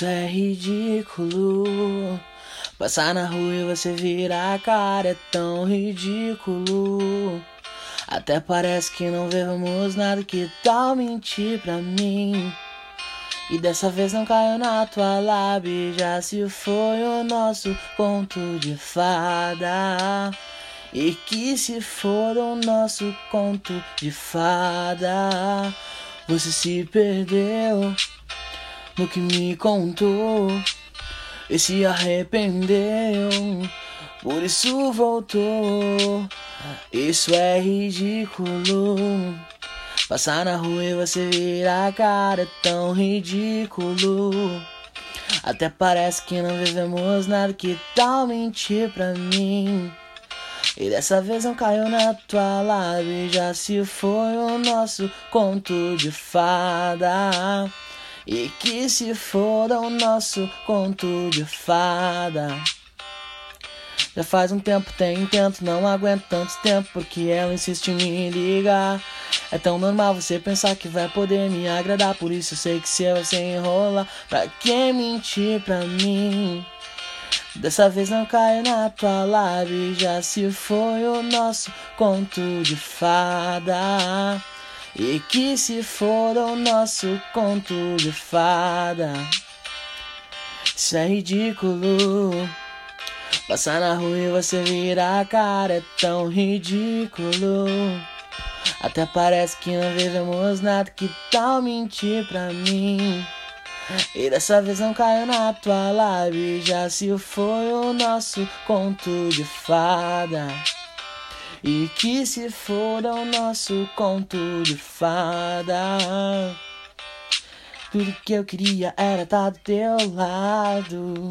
Isso é ridículo. Passar na rua e você virar a cara é tão ridículo. Até parece que não vemos nada, que tal mentir pra mim? E dessa vez não caiu na tua lábia, já se foi o nosso conto de fada. E que se for o nosso conto de fada, você se perdeu no que me contou e se arrependeu, por isso voltou. Isso é ridículo. Passar na rua e você virar a cara é tão ridículo. Até parece que não vivemos nada, que tal mentir pra mim? E dessa vez não caiu na tua lábia, já se foi o nosso conto de fada. E que se foda o nosso conto de fada. Já faz um tempo, tem intento, não aguento tanto tempo porque ela insiste em me ligar. É tão normal você pensar que vai poder me agradar, por isso eu sei que se você enrola, pra que mentir pra mim? Dessa vez não cai na tua lábia, já se foi o nosso conto de fada. E que se for o nosso conto de fada. Isso é ridículo. Passar na rua e você virar a cara é tão ridículo. Até parece que não vivemos nada, que tal mentir pra mim? E dessa vez não caiu na tua live, já se foi o nosso conto de fada. E que se foda o nosso conto de fada. Tudo que eu queria era estar do teu lado.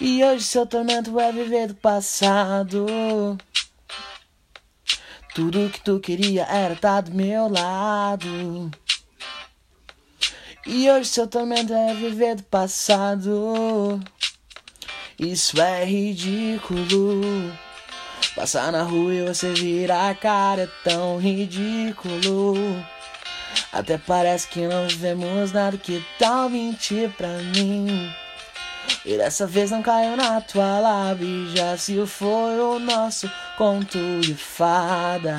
E hoje seu tormento é viver do passado. Tudo que tu queria era estar do meu lado. E hoje seu tormento é viver do passado. Isso é ridículo. Passar na rua e você virar a cara é tão ridículo. Até parece que não vivemos nada, que tal mentir pra mim? E dessa vez não caiu na tua lábia, já se foi o nosso conto de fada.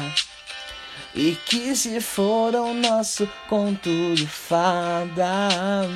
E que se for o nosso conto de fada.